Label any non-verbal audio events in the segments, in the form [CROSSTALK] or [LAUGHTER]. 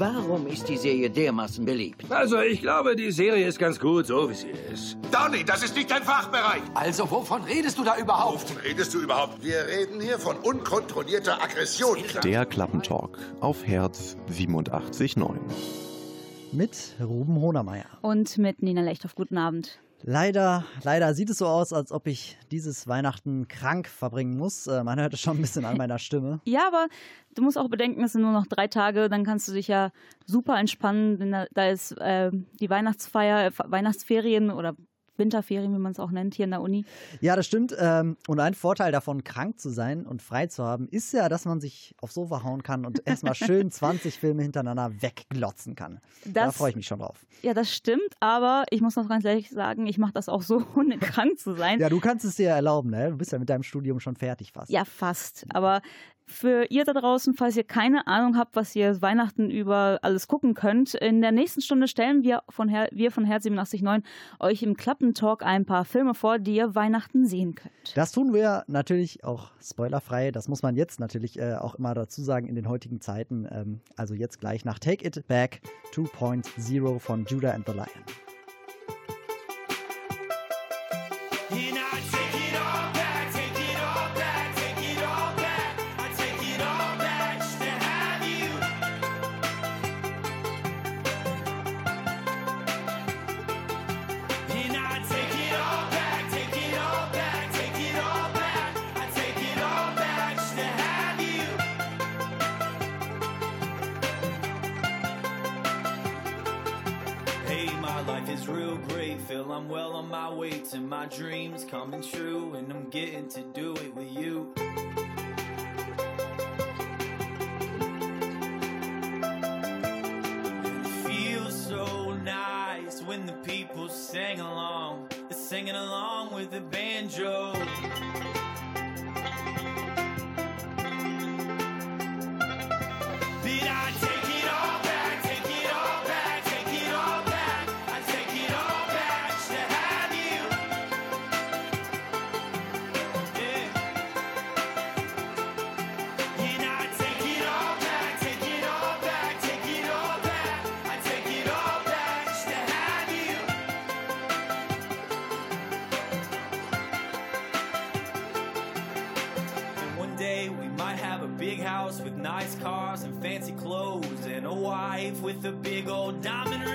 Warum ist die Serie dermaßen beliebt? Also, ich glaube, die Serie ist ganz gut, so wie sie ist. Donny, das ist nicht dein Fachbereich. Also, wovon redest du da überhaupt? Wovon redest du überhaupt? Wir reden hier von unkontrollierter Aggression. Der Klappentalk auf Herz 87.9. Mit Ruben Honermeier. Und mit Nina Lechthoff. Guten Abend. Leider, leider sieht es so aus, als ob ich dieses Weihnachten krank verbringen muss. Äh, man hört es schon ein bisschen an meiner Stimme. [LAUGHS] Ja, aber du musst auch bedenken, es sind nur noch drei Tage, dann kannst du dich ja super entspannen, denn da, ist äh, die Weihnachtsfeier, Weihnachtsferien oder Winterferien, wie man es auch nennt, hier in der Uni. Ja, das stimmt. Ähm, und ein Vorteil davon, krank zu sein und frei zu haben, ist ja, dass man sich aufs Sofa hauen kann und erstmal schön [LAUGHS] 20 Filme hintereinander wegglotzen kann. Das, da freue ich mich schon drauf. Ja, das stimmt, aber ich muss noch ganz ehrlich sagen, ich mache das auch so, [LAUGHS] ohne krank zu sein. Ja, du kannst es dir erlauben, ne? Du bist ja mit deinem Studium schon fertig fast. Ja, fast. Aber für ihr da draußen, falls ihr keine Ahnung habt, was ihr Weihnachten über alles gucken könnt, in der nächsten Stunde stellen wir von, Her wir von Herz 879 euch im Klappentalk ein paar Filme vor, die ihr Weihnachten sehen könnt. Das tun wir natürlich auch spoilerfrei. Das muss man jetzt natürlich äh, auch immer dazu sagen in den heutigen Zeiten. Ähm, also jetzt gleich nach Take It Back 2.0 von Judah and the Lion. Feel I'm well on my way to my dreams coming true, and I'm getting to do it with you. Feels so nice when the people sing along, they're singing along with the banjo. With a big old diamond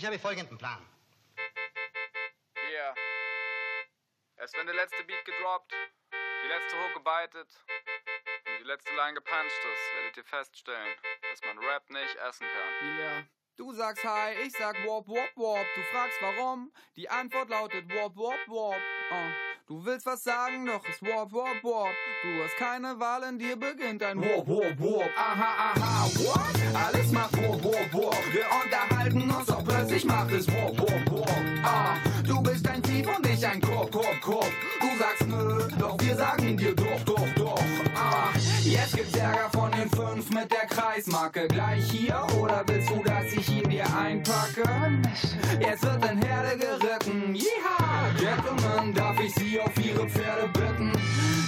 Ich habe folgenden Plan. Hier. Erst wenn der letzte Beat gedroppt, die letzte Hook gebeitet und die letzte Line gepuncht ist, werdet ihr feststellen, dass man Rap nicht essen kann. Ja. Yeah. Du sagst Hi, ich sag Warp, Warp, Warp. Du fragst warum? Die Antwort lautet Warp, Warp, Warp. Uh. Du willst was sagen, doch es Warp, Warp, Warp. Du hast keine Wahl, in dir beginnt ein Warp, Warp, Warp. Aha, aha, what? Alles macht Warp, Warp, Warp. Wir unterhalten uns, doch plötzlich macht es Warp, Warp, Warp. Ah, du bist ein Tief und ich ein Korb, Korb, Korb. Du sagst nö, doch wir sagen dir doch, doch, doch. Ah, jetzt gibt's Ärger von den fünf mit der Kreismarke. Gleich hier, oder willst du, dass ich ihn dir einpacke? Jetzt wird in Herde geritten. Yeehaw! Gentlemen, darf ich Sie auf Ihre Pferde bitten?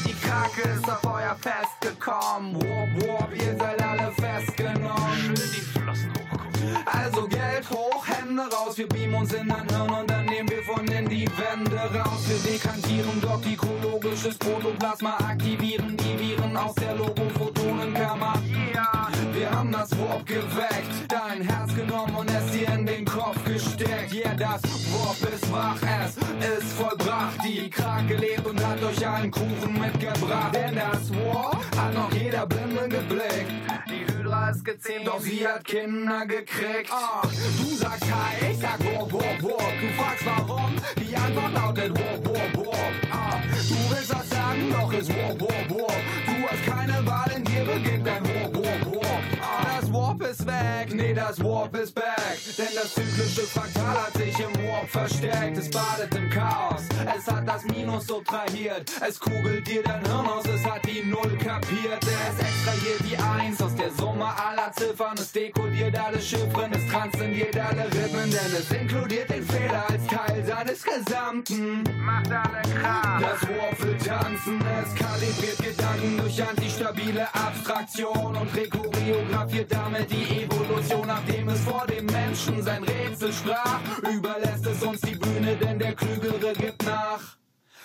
Die Krake ist auf euer Fest gekommen. Warp, warp, ihr seid alle festgenommen. Schön die Flossen. Also Geld hoch, Hände raus. Wir beamen uns in dein Hirn und dann nehmen wir von in die Wände raus. Wir dekantieren doxikologisches Protoplasma, aktivieren die Viren aus der Logophotonenkammer. Yeah. Wir haben das Warp geweckt, dein Herz genommen und es dir in den Kopf gesteckt. Yeah, das Warp ist wach, es ist vollbracht. Die Krake lebt und hat euch einen Kuchen mitgebracht. Denn das Warp hat noch jeder Blinde geblickt. Ist gezähmt, doch sie hat Kinder gekriegt. Ah, du sagst Hi, ich sag Warp, Warp, Warp. Du fragst warum, die Antwort lautet Warp, Warp, Warp. Ah, du willst was sagen, doch es Warp, Warp, Warp. Du hast keine Wahl, in dir beginnt ein Warp, Warp, Warp. Warp ist weg, nee, das Warp ist back. Denn das zyklische Fraktal hat sich im Warp verstärkt. Es badet im Chaos, es hat das Minus subtrahiert. Es kugelt dir dein Hirn aus, es hat die Null kapiert. Es extrahiert die Eins aus der Summe aller Ziffern. Es dekodiert alle Chiffren, es transzendiert alle Rhythmen. Denn es inkludiert den Fehler als Teil seines Gesamten. Macht alle Kram. Das Warp will tanzen, es kalibriert Gedanken durch antistabile Abstraktion und rechoreografiert damit die Evolution, nachdem es vor dem Menschen sein Rätsel sprach. Überlässt es uns die Bühne, denn der Klügere gibt nach.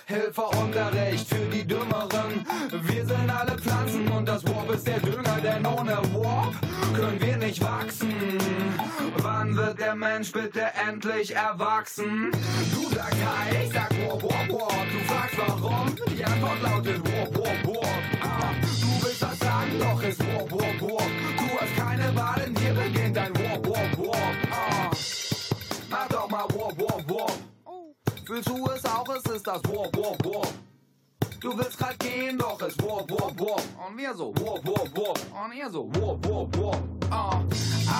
Hilfeunterricht für die Dümmeren. Wir sind alle Pflanzen und das Warp ist der Dünger, denn ohne Warp können wir nicht wachsen. Wann wird der Mensch bitte endlich erwachsen? Du sagst Hi, ich sag Warp, Warp, Warp. Du fragst warum? Die Antwort lautet Warp, Warp, Warp. Ah, du doch es Warp, Warp, Warp. Du hast keine Wahl, in dir beginnt ein Warp, Warp, Warp. Ah, mach doch mal Warp, Warp, Warp. Fühlst du es auch, es ist das Warp, Warp, Warp. Du willst grad gehen, doch es Warp, Warp, Warp. Und wir so Warp, Warp, Warp. Und ihr so Warp, Warp, Warp. Ah.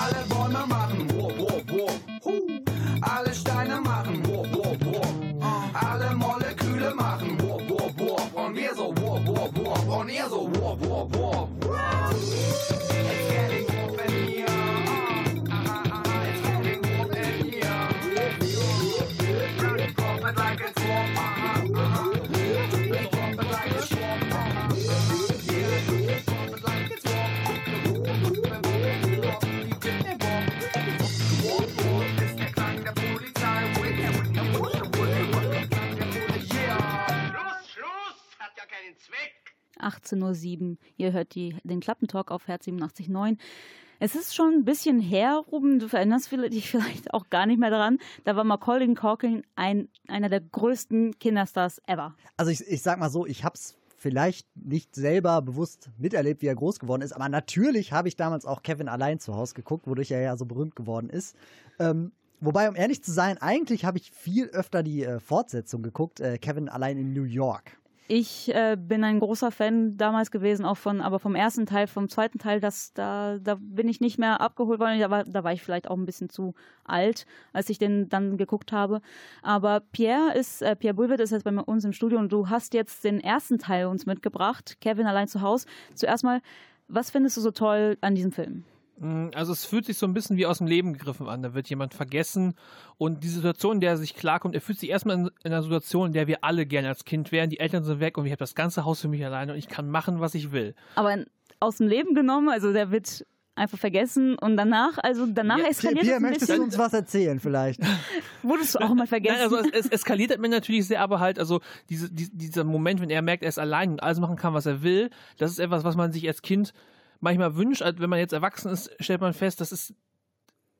Alle Bäume machen Warp, Warp, Warp. Huh. Alle Steine machen Warp, Warp, Warp. Ah. Alle Moleküle machen Warp, Warp. Und ihr so Warp, Warp, Warp. It's getting 18.07 Uhr. Ihr hört die, den Klappentalk auf Herz 87.9. Es ist schon ein bisschen her, Ruben, du erinnerst dich vielleicht auch gar nicht mehr daran. Da war Macaulay Culkin ein, einer der größten Kinderstars ever. Also ich, ich sag mal so, ich hab's vielleicht nicht selber bewusst miterlebt, wie er groß geworden ist, aber natürlich habe ich damals auch Kevin allein zu Hause geguckt, wodurch er ja so berühmt geworden ist. Ähm, wobei, um ehrlich zu sein, eigentlich habe ich viel öfter die äh, Fortsetzung geguckt, äh, Kevin allein in New York. Ich äh, bin ein großer Fan damals gewesen, auch von, aber vom ersten Teil, vom zweiten Teil, das, da, da bin ich nicht mehr abgeholt worden. Da war, da war ich vielleicht auch ein bisschen zu alt, als ich den dann geguckt habe. Aber Pierre ist, äh, Pierre Bulwitt ist jetzt bei uns im Studio und du hast jetzt den ersten Teil uns mitgebracht, Kevin allein zu Hause. Zuerst mal, was findest du so toll an diesem Film? Also es fühlt sich so ein bisschen wie aus dem Leben gegriffen an. Da wird jemand vergessen und die Situation, in der er sich klarkommt, er fühlt sich erstmal in, in einer Situation, in der wir alle gerne als Kind wären. Die Eltern sind weg und ich habe das ganze Haus für mich alleine und ich kann machen, was ich will. Aber aus dem Leben genommen, also der wird einfach vergessen und danach, also danach Ja, eskaliert Pierre, es ein möchtest bisschen. du uns was erzählen vielleicht? [LAUGHS] Wurdest du auch mal vergessen? Nein, also es, es eskaliert mir natürlich sehr, aber halt, also diese, die, dieser Moment, wenn er merkt, er ist allein und alles machen kann, was er will, das ist etwas, was man sich als Kind manchmal wünscht. Also wenn man jetzt erwachsen ist, stellt man fest, das ist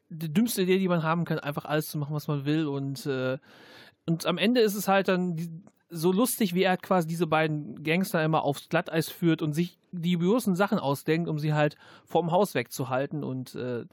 die dümmste Idee, die man haben kann, einfach alles zu machen, was man will. Und, äh, und am Ende ist es halt dann die, so lustig, wie er quasi diese beiden Gangster immer aufs Glatteis führt und sich die dubiosen Sachen ausdenkt, um sie halt vom Haus wegzuhalten. Und äh,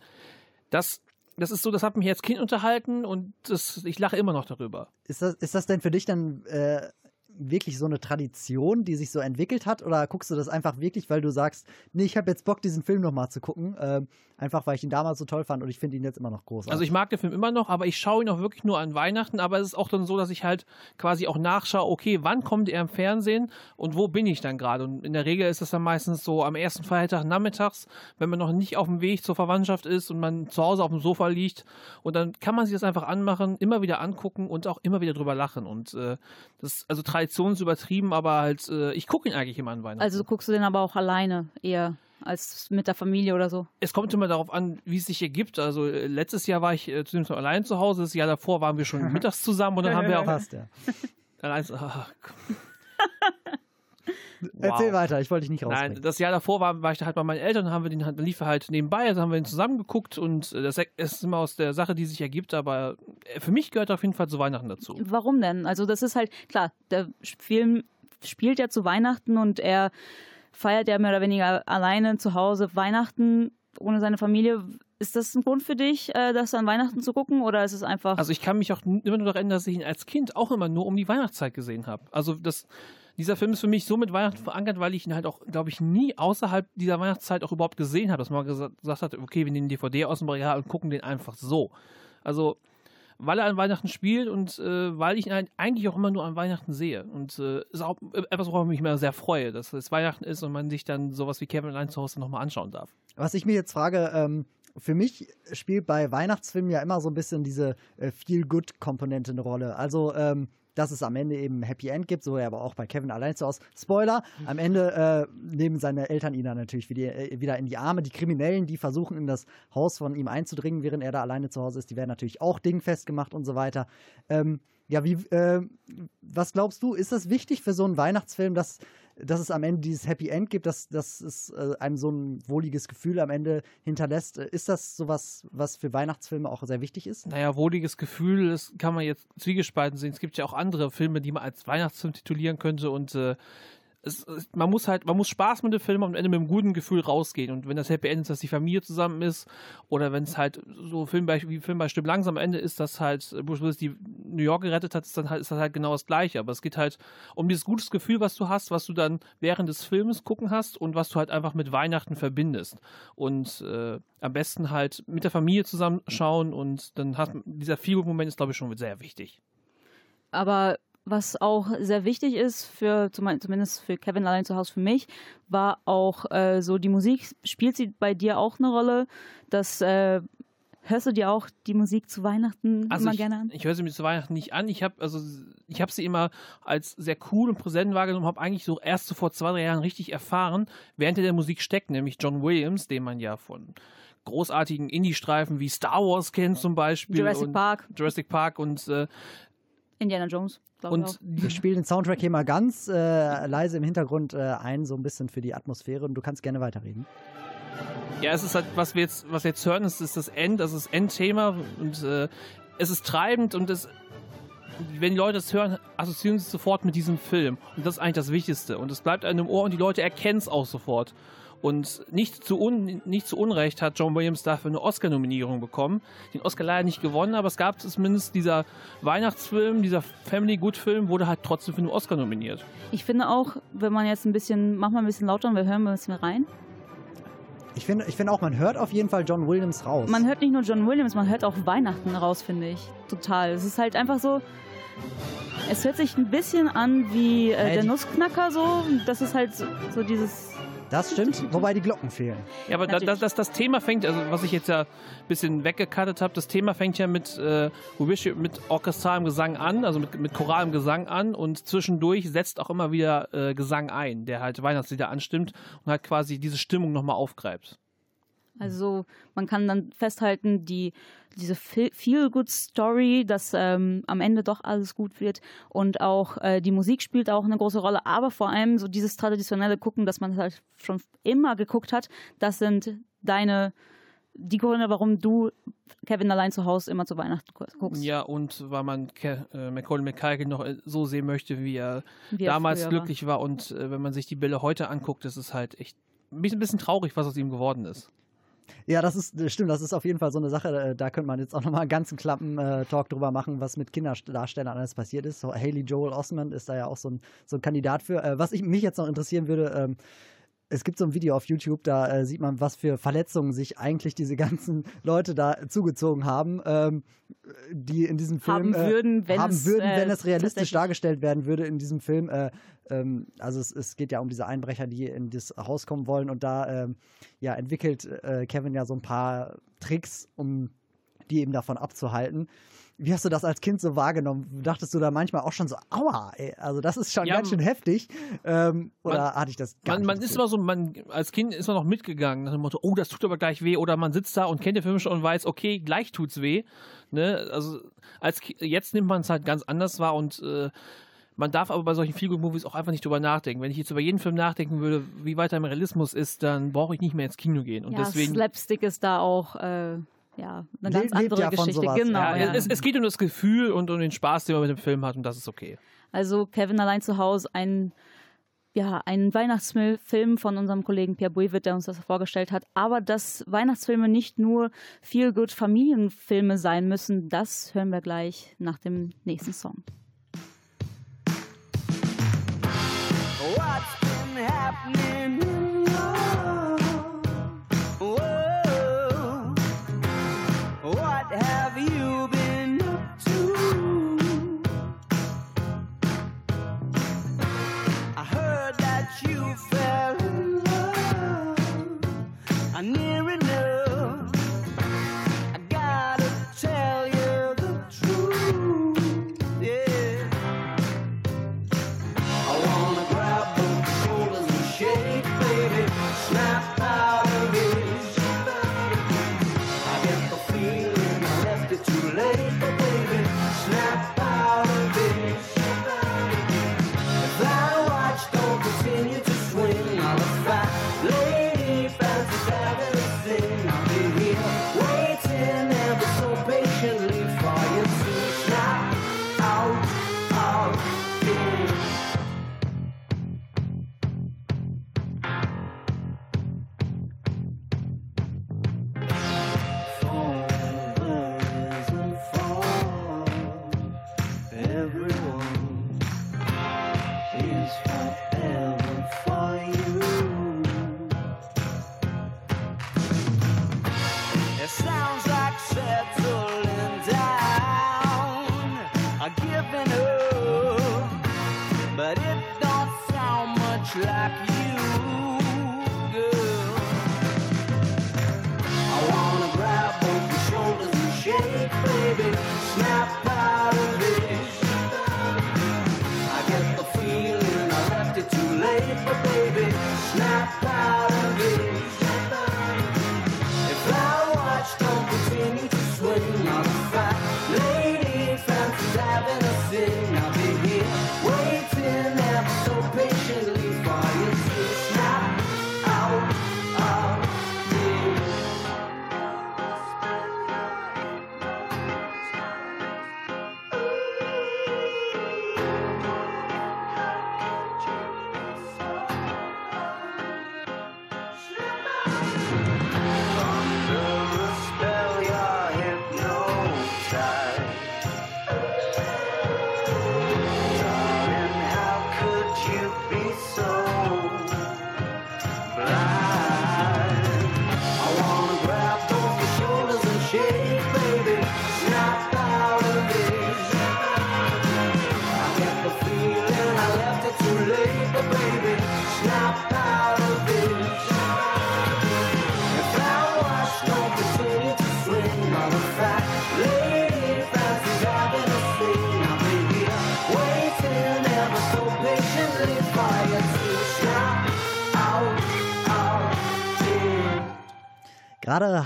das, das ist so, das hat mich als Kind unterhalten und das, ich lache immer noch darüber. Ist das, ist das denn für dich dann äh, wirklich so eine Tradition, die sich so entwickelt hat? Oder guckst du das einfach wirklich, weil du sagst, nee, ich habe jetzt Bock, diesen Film nochmal zu gucken? Äh, einfach, weil ich ihn damals so toll fand und ich finde ihn jetzt immer noch großartig. Also ich mag den Film immer noch, aber ich schaue ihn auch wirklich nur an Weihnachten. Aber es ist auch dann so, dass ich halt quasi auch nachschaue, okay, wann kommt er im Fernsehen und wo bin ich dann gerade? Und in der Regel ist das dann meistens so am ersten Feiertag nachmittags, wenn man noch nicht auf dem Weg zur Verwandtschaft ist und man zu Hause auf dem Sofa liegt. Und dann kann man sich das einfach anmachen, immer wieder angucken und auch immer wieder drüber lachen. Und äh, das also Tradition ist übertrieben, aber halt, äh, ich gucke ihn eigentlich immer an Weihnachten. Also guckst du den aber auch alleine eher als mit der Familie oder so? Es kommt immer darauf an, wie es sich ergibt. Also äh, letztes Jahr war ich äh, zudem schon allein zu Hause. Das Jahr davor waren wir schon [LAUGHS] mittags zusammen und dann haben wir auch. Passt, ja. [LAUGHS] Allein, ah, [LAUGHS] Erzähl Wow. weiter, ich wollte dich nicht rausbringen. Nein, das Jahr davor war, war ich da halt bei meinen Eltern, haben wir den halt, dann lief er halt nebenbei, also haben wir ihn zusammen geguckt und äh, das ist immer aus der Sache, die sich ergibt, aber äh, für mich gehört auf jeden Fall zu Weihnachten dazu. Warum denn? Also das ist halt, klar, der Film spielt ja zu Weihnachten und er feiert ja mehr oder weniger alleine zu Hause Weihnachten ohne seine Familie. Ist das ein Grund für dich, äh, das an Weihnachten zu gucken oder ist es einfach... Also ich kann mich auch immer nur daran erinnern, dass ich ihn als Kind auch immer nur um die Weihnachtszeit gesehen habe. Also das, dieser Film ist für mich so mit Weihnachten verankert, weil ich ihn halt auch, glaube ich, nie außerhalb dieser Weihnachtszeit auch überhaupt gesehen habe, dass man gesagt, gesagt hat, okay, wir nehmen DVD aus dem Regal und gucken den einfach so. Also weil er an Weihnachten spielt und äh, weil ich ihn halt eigentlich auch immer nur an Weihnachten sehe. Und äh, ist auch etwas, worauf ich mich immer sehr freue, dass es Weihnachten ist und man sich dann sowas wie Kevin allein zu Hause nochmal anschauen darf. Was ich mir jetzt frage, ähm, für mich spielt bei Weihnachtsfilmen ja immer so ein bisschen diese äh, Feel-Good-Komponente eine Rolle. Also, ähm, dass es am Ende eben ein Happy End gibt, so ja aber auch bei Kevin allein zu Hause. Spoiler, am Ende äh, nehmen seine Eltern ihn dann natürlich wieder, äh, wieder in die Arme. Die Kriminellen, die versuchen in das Haus von ihm einzudringen, während er da alleine zu Hause ist, die werden natürlich auch dingfest gemacht und so weiter. Ähm, ja, wie, äh, was glaubst du, ist das wichtig für so einen Weihnachtsfilm, dass, dass es am Ende dieses Happy End gibt, dass, dass es äh, einem so ein wohliges Gefühl am Ende hinterlässt? Äh, Ist das sowas, was für Weihnachtsfilme auch sehr wichtig ist? Naja, wohliges Gefühl, das kann man jetzt zwiegespalten sehen. Es gibt ja auch andere Filme, die man als Weihnachtsfilm titulieren könnte und äh, es, es, man muss halt, man muss Spaß mit dem Film am Ende mit einem guten Gefühl rausgehen. Und wenn das Happy End ist, dass die Familie zusammen ist, oder wenn es halt so Film bei, wie Film bei Stimmt langsam am Ende ist, dass halt Bruce Willis die New York gerettet hat, ist dann halt, ist das halt genau das Gleiche. Aber es geht halt um dieses gutes Gefühl, was du hast, was du dann während des Filmes gucken hast und was du halt einfach mit Weihnachten verbindest. Und äh, am besten halt mit der Familie zusammenschauen und dann hat dieser Feel-Moment ist, glaube ich, schon sehr wichtig. Aber was auch sehr wichtig ist, für zum- zumindest für Kevin allein zu Hause für mich, war auch äh, so die Musik. Spielt sie bei dir auch eine Rolle? Das äh, hörst du dir auch die Musik zu Weihnachten Also immer ich, gerne an? ich höre sie mir zu Weihnachten nicht an. Ich habe also ich habe sie immer als sehr cool und präsent wahrgenommen, habe eigentlich so erst so vor zwei, drei Jahren richtig erfahren, während der Musik steckt, nämlich John Williams, den man ja von großartigen Indie-Streifen wie Star Wars kennt zum Beispiel. Jurassic Park. Jurassic Park und äh, Indiana Jones, und Wir [LAUGHS] spielen den Soundtrack hier mal ganz äh, leise im Hintergrund äh, ein, so ein bisschen für die Atmosphäre und du kannst gerne weiterreden. Ja, es ist halt, was wir jetzt, was wir jetzt hören, ist, ist das End, das ist das Endthema und äh, es ist treibend und es, wenn die Leute es hören, assoziieren sie es sofort mit diesem Film. Und das ist eigentlich das Wichtigste. Und es bleibt einem im Ohr und die Leute erkennen es auch sofort. Und nicht zu, un, nicht zu Unrecht hat John Williams dafür eine Oscar-Nominierung bekommen. Den Oscar leider nicht gewonnen, aber es gab zumindest dieser Weihnachtsfilm, dieser Family Good-Film, wurde halt trotzdem für einen Oscar nominiert. Ich finde auch, wenn man jetzt ein bisschen, mach mal ein bisschen lauter und wir hören mal ein bisschen rein. Ich finde ich finde auch, man hört auf jeden Fall John Williams raus. Man hört nicht nur John Williams, man hört auch Weihnachten raus, finde ich. Total. Es ist halt einfach so. Es hört sich ein bisschen an wie äh, der Nussknacker so. Das ist halt so, so dieses. Das stimmt, wobei die Glocken fehlen. Ja, aber da, das, das, das Thema fängt, also was ich jetzt ja ein bisschen weggekattet habe, das Thema fängt ja mit, äh, mit orchestralem Gesang an, also mit, mit choralem Gesang an und zwischendurch setzt auch immer wieder äh, Gesang ein, der halt Weihnachtslieder anstimmt und halt quasi diese Stimmung nochmal aufgreift. Also man kann dann festhalten, die, diese Feel-Good-Story, dass ähm, am Ende doch alles gut wird und auch äh, die Musik spielt auch eine große Rolle, aber vor allem so dieses traditionelle Gucken, dass man halt schon immer geguckt hat, das sind deine die Gründe, warum du Kevin allein zu Hause immer zu Weihnachten gu- guckst. Ja, und weil man Ke äh, Macaulay McCulkin noch äh, so sehen möchte, wie er Wie er damals früher war. glücklich war. Und äh, wenn man sich die Bilder heute anguckt, ist es halt echt ein bisschen, ein bisschen traurig, was aus ihm geworden ist. Ja, das ist das stimmt, das ist auf jeden Fall so eine Sache, äh, da könnte man jetzt auch nochmal einen ganzen Klappen-Talk drüber machen, was mit Kinderdarstellern alles passiert ist. So, Haley Joel Osment ist da ja auch so ein, so ein Kandidat für. Äh, was ich, mich jetzt noch interessieren würde, ähm, es gibt so ein Video auf YouTube, da äh, sieht man, was für Verletzungen sich eigentlich diese ganzen Leute da zugezogen haben, ähm, die in diesem Film Haben äh, würden, wenn haben es, würden, äh, wenn es realistisch dargestellt werden würde in diesem Film. Äh, ähm, also es, es geht ja um diese Einbrecher, die in das Haus kommen wollen und da ähm, ja, entwickelt äh, Kevin ja so ein paar Tricks, um die eben davon abzuhalten. Wie hast du das als Kind so wahrgenommen? Dachtest du da manchmal auch schon so, aua, ey, also das ist schon Ja, ganz schön heftig? Ähm, oder man- hatte ich das gar Man, nicht? man ist immer so, man, als Kind ist man noch mitgegangen nach dem Motto, oh, das tut aber gleich weh. Oder man sitzt da und kennt den Film schon und weiß, okay, gleich tut's weh. Ne? Also als jetzt nimmt man es halt ganz anders wahr und äh, man darf aber bei solchen Feelgood-Movies auch einfach nicht drüber nachdenken. Wenn ich jetzt über jeden Film nachdenken würde, wie weit er im Realismus ist, dann brauche ich nicht mehr ins Kino gehen. Und ja, deswegen Slapstick ist da auch äh, ja, eine ganz lebt andere ja Geschichte. Genau, ja, ja. Es, es geht um das Gefühl und um den Spaß, den man mit dem Film hat und das ist okay. Also Kevin allein zu Hause, ein, ja, ein Weihnachtsfilm von unserem Kollegen Pierre Bouivet, der uns das vorgestellt hat. Aber dass Weihnachtsfilme nicht nur feel good Familienfilme sein müssen, das hören wir gleich nach dem nächsten Song. What's been happening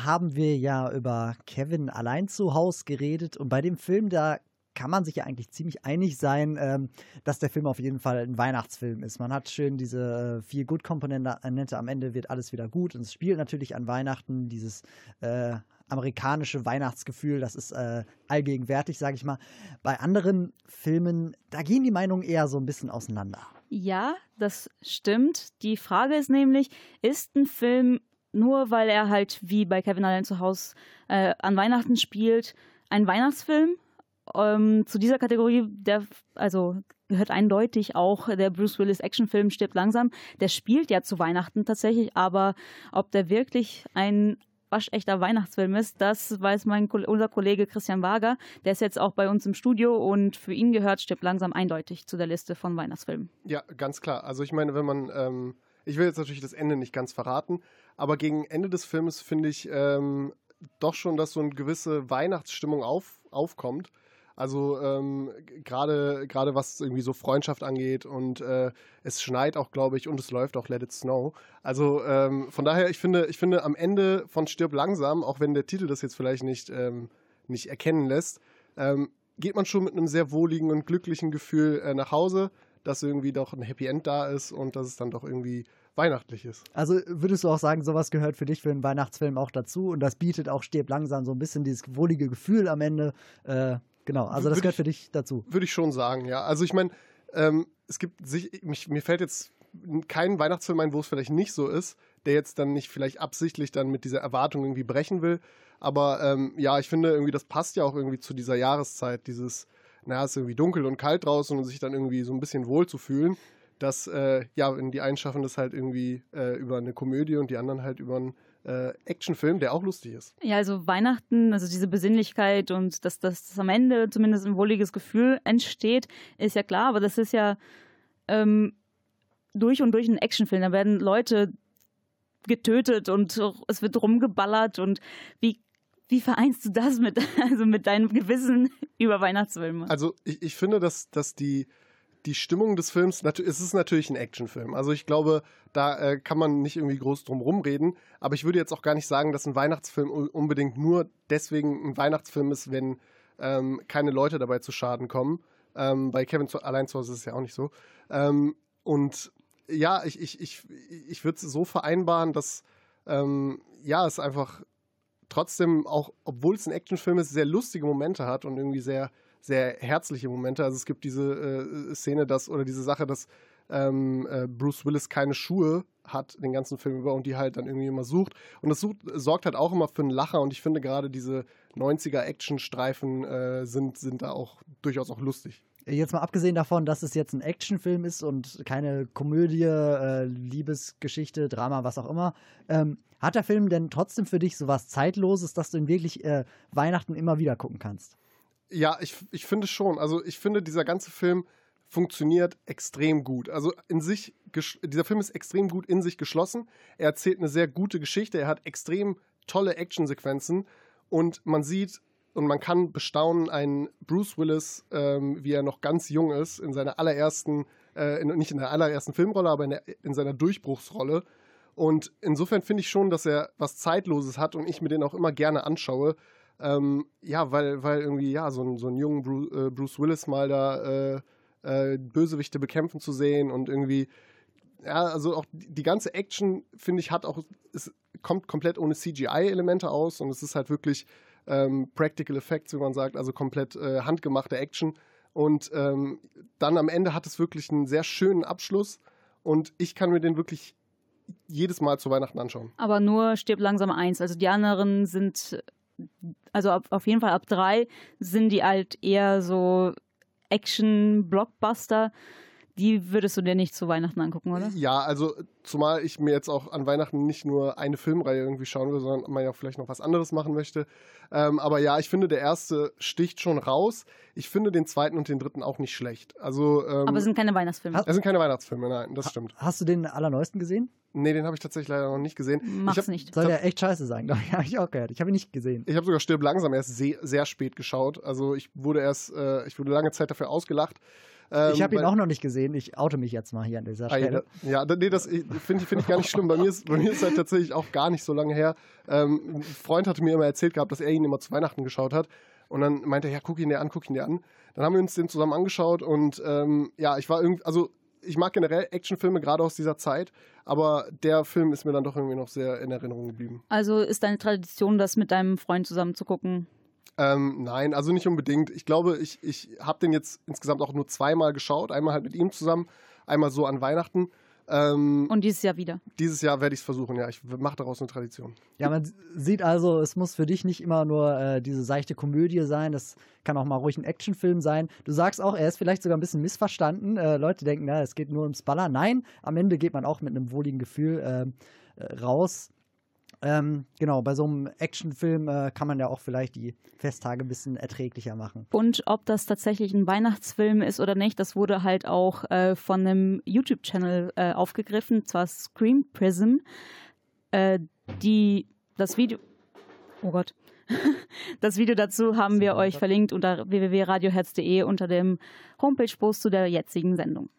haben wir ja über Kevin allein zu Haus geredet und bei dem Film, da kann man sich ja eigentlich ziemlich einig sein, ähm, dass der Film auf jeden Fall ein Weihnachtsfilm ist. Man hat schön diese äh, viel Gut-Komponente, am Ende wird alles wieder gut und es spielt natürlich an Weihnachten dieses äh, amerikanische Weihnachtsgefühl, das ist äh, allgegenwärtig, sage ich mal. Bei anderen Filmen, da gehen die Meinungen eher so ein bisschen auseinander. Ja, das stimmt. Die Frage ist nämlich, ist ein Film nur weil er halt wie bei Kevin allein zu Hause äh, an Weihnachten spielt, ein Weihnachtsfilm? Ähm, zu dieser Kategorie, der, also gehört eindeutig auch der Bruce Willis Actionfilm Stirbt langsam. Der spielt ja zu Weihnachten tatsächlich, aber ob der wirklich ein waschechter Weihnachtsfilm ist, das weiß mein, unser Kollege Christian Wager. Der ist jetzt auch bei uns im Studio und für ihn gehört Stirbt langsam eindeutig zu der Liste von Weihnachtsfilmen. Ja, ganz klar. Also ich meine, wenn man, ähm, ich will jetzt natürlich das Ende nicht ganz verraten, aber gegen Ende des Films finde ich ähm, doch schon, dass so eine gewisse Weihnachtsstimmung auf, aufkommt. Also ähm, gerade was irgendwie so Freundschaft angeht und äh, es schneit auch, glaube ich, und es läuft auch Let It Snow. Also ähm, von daher, ich finde, ich finde am Ende von Stirb langsam, auch wenn der Titel das jetzt vielleicht nicht, ähm, nicht erkennen lässt, ähm, geht man schon mit einem sehr wohligen und glücklichen Gefühl äh, nach Hause, dass irgendwie doch ein Happy End da ist und dass es dann doch irgendwie weihnachtlich ist. Also würdest du auch sagen, sowas gehört für dich für einen Weihnachtsfilm auch dazu und das bietet auch Stirb langsam so ein bisschen dieses wohlige Gefühl am Ende. Äh, Genau, also das Würde gehört für dich dazu. Würde ich schon sagen, ja. Also ich meine, ähm, es gibt sich, mich, mir fällt jetzt kein Weihnachtsfilm ein, wo es vielleicht nicht so ist, der jetzt dann nicht vielleicht absichtlich dann mit dieser Erwartung irgendwie brechen will. Aber ähm, ja, ich finde irgendwie, das passt ja auch irgendwie zu dieser Jahreszeit, dieses, naja, es ist irgendwie dunkel und kalt draußen und sich dann irgendwie so ein bisschen wohl zu fühlen. Dass, äh, ja, die einen schaffen das halt irgendwie äh, über eine Komödie und die anderen halt über einen äh, Actionfilm, der auch lustig ist. Ja, also Weihnachten, also diese Besinnlichkeit und dass, dass am Ende zumindest ein wohliges Gefühl entsteht, ist ja klar, aber das ist ja ähm, durch und durch ein Actionfilm. Da werden Leute getötet und es wird rumgeballert und wie, wie vereinst du das mit, [LAUGHS] also mit deinem Gewissen [LAUGHS] über Weihnachtsfilme? Also ich, ich finde, dass, dass die, die Stimmung des Films, es ist natürlich ein Actionfilm. Also ich glaube, da äh, kann man nicht irgendwie groß drum rumreden. Aber ich würde jetzt auch gar nicht sagen, dass ein Weihnachtsfilm unbedingt nur deswegen ein Weihnachtsfilm ist, wenn ähm, keine Leute dabei zu Schaden kommen. Ähm, bei Kevin zu, allein zu Hause ist es ja auch nicht so. Ähm, und ja, ich, ich, ich, ich würde es so vereinbaren, dass ähm, ja, es einfach trotzdem auch, obwohl es ein Actionfilm ist, sehr lustige Momente hat und irgendwie sehr, sehr herzliche Momente. Also es gibt diese äh, Szene, dass, oder diese Sache, dass ähm, äh, Bruce Willis keine Schuhe hat den ganzen Film über und die halt dann irgendwie immer sucht. Und das sucht, sorgt halt auch immer für einen Lacher und ich finde gerade diese 90er Actionstreifen äh, sind, sind da auch durchaus auch lustig. Jetzt mal abgesehen davon, dass es jetzt ein Actionfilm ist und keine Komödie, äh, Liebesgeschichte, Drama, was auch immer, ähm, hat der Film denn trotzdem für dich sowas Zeitloses, dass du ihn wirklich äh, Weihnachten immer wieder gucken kannst? Ja, ich, ich finde schon. Also ich finde, dieser ganze Film funktioniert extrem gut. Also in sich, dieser Film ist extrem gut in sich geschlossen. Er erzählt eine sehr gute Geschichte. Er hat extrem tolle Actionsequenzen und man sieht und man kann bestaunen einen Bruce Willis, ähm, wie er noch ganz jung ist, in seiner allerersten, äh, in, nicht in der allerersten Filmrolle, aber in, der, in seiner Durchbruchsrolle. Und insofern finde ich schon, dass er was Zeitloses hat und ich mir den auch immer gerne anschaue. Ähm, ja, weil, weil irgendwie, ja, so, so einen jungen Bruce, äh, Bruce Willis mal da äh, äh, Bösewichte bekämpfen zu sehen und irgendwie, ja, also auch die, die ganze Action, finde ich, hat auch, es kommt komplett ohne CGI-Elemente aus und es ist halt wirklich ähm, Practical Effects, wie man sagt, also komplett äh, handgemachte Action. Und ähm, dann am Ende hat es wirklich einen sehr schönen Abschluss und ich kann mir den wirklich jedes Mal zu Weihnachten anschauen. Aber nur stirbt langsam eins. Also die anderen sind, also ab, auf jeden Fall ab drei sind die halt eher so Action-Blockbuster. Die würdest du dir nicht zu Weihnachten angucken, oder? Ja, also zumal ich mir jetzt auch an Weihnachten nicht nur eine Filmreihe irgendwie schauen will, sondern man ja vielleicht noch was anderes machen möchte. Ähm, aber ja, ich finde, der erste sticht schon raus. Ich finde den zweiten und den dritten auch nicht schlecht. Also, ähm, Aber es sind keine Weihnachtsfilme. es sind keine Weihnachtsfilme, nein, das stimmt. Hast du den allerneuesten gesehen? Nee, den habe ich tatsächlich leider noch nicht gesehen. Mach's ich hab, nicht. Soll der echt scheiße sein, glaube ich. [LAUGHS] Habe ich auch gehört. Ich habe ihn nicht gesehen. Ich habe sogar Stirb langsam erst sehr, sehr spät geschaut. Also ich wurde erst, äh, ich wurde lange Zeit dafür ausgelacht. Ähm, ich habe ihn auch noch nicht gesehen. Ich oute mich jetzt mal hier an dieser Stelle. Ja, nee, das finde ich, find ich gar nicht schlimm. Bei mir, ist, bei mir ist halt tatsächlich auch gar nicht so lange her. Ähm, ein Freund hatte mir immer erzählt gehabt, dass er ihn immer zu Weihnachten geschaut hat. Und dann meinte er, ja, guck ihn dir an, guck ihn dir an. Dann haben wir uns den zusammen angeschaut und ähm, ja, ich war irgendwie, also ich mag generell Actionfilme, gerade aus dieser Zeit, aber der Film ist mir dann doch irgendwie noch sehr in Erinnerung geblieben. Also ist deine Tradition, das mit deinem Freund zusammen zu gucken? Ähm, nein, also nicht unbedingt. Ich glaube, ich, ich habe den jetzt insgesamt auch nur zweimal geschaut. Einmal halt mit ihm zusammen, einmal so an Weihnachten. Ähm, Und dieses Jahr wieder? Dieses Jahr werde ich es versuchen, ja. Ich mache daraus eine Tradition. Ja, man sieht also, es muss für dich nicht immer nur äh, diese seichte Komödie sein, das kann auch mal ruhig ein Actionfilm sein. Du sagst auch, er ist vielleicht sogar ein bisschen missverstanden. Äh, Leute denken, na, es geht nur ums Ballern. Nein, am Ende geht man auch mit einem wohligen Gefühl äh, äh, raus. Ähm, genau, bei so einem Actionfilm äh, kann man ja auch vielleicht die Festtage ein bisschen erträglicher machen. Und ob das tatsächlich ein Weihnachtsfilm ist oder nicht, das wurde halt auch äh, von einem YouTube-Channel äh, aufgegriffen, zwar Scream Prism. Äh, die, das Video, oh Gott, [LAUGHS] das Video dazu haben wir euch verlinkt unter www.radioherz.de unter dem Homepage-Post zu der jetzigen Sendung.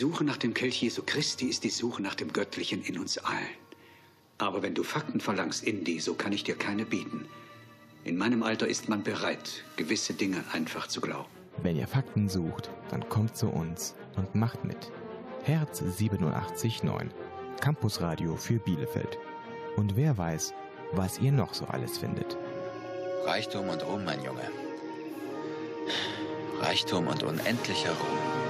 Suche nach dem Kelch Jesu Christi ist die Suche nach dem Göttlichen in uns allen. Aber wenn du Fakten verlangst, Indy, so kann ich dir keine bieten. In meinem Alter ist man bereit, gewisse Dinge einfach zu glauben. Wenn ihr Fakten sucht, dann kommt zu uns und macht mit. Herz 87.9, Campusradio für Bielefeld. Und wer weiß, was ihr noch so alles findet. Reichtum und Ruhm, mein Junge. Reichtum und unendlicher Ruhm.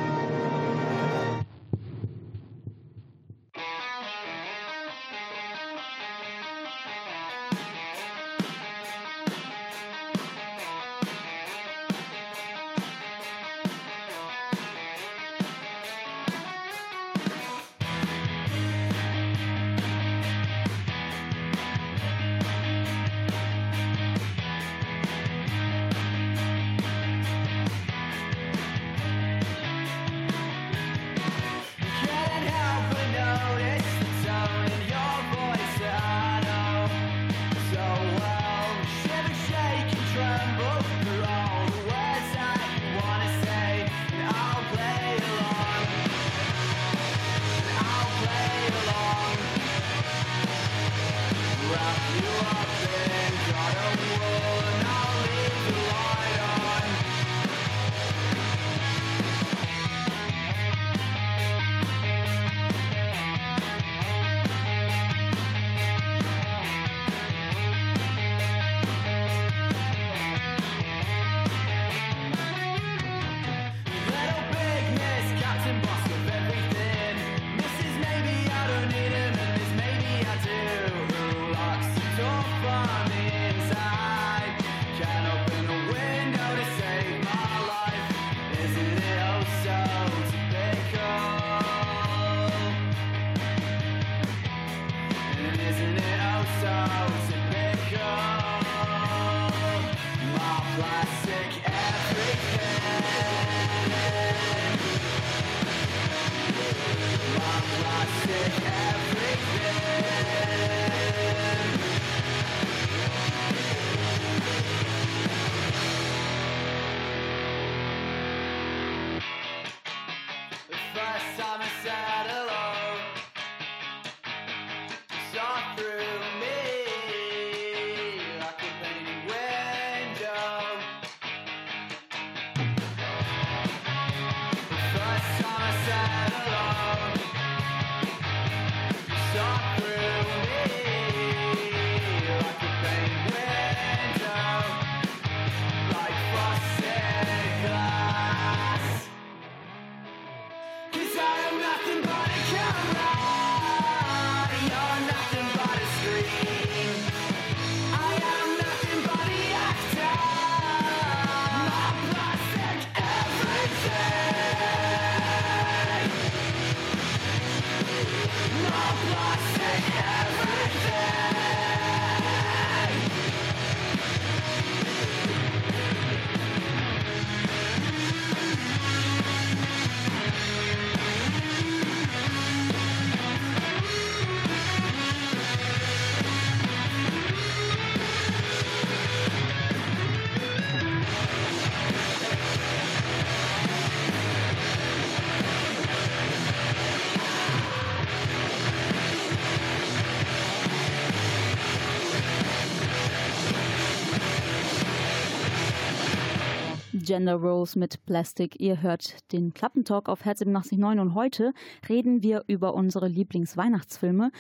Gender Rose mit Plastic. Ihr hört den Klappentalk auf Herz 87.9 und heute reden wir über unsere Lieblingsweihnachtsfilme.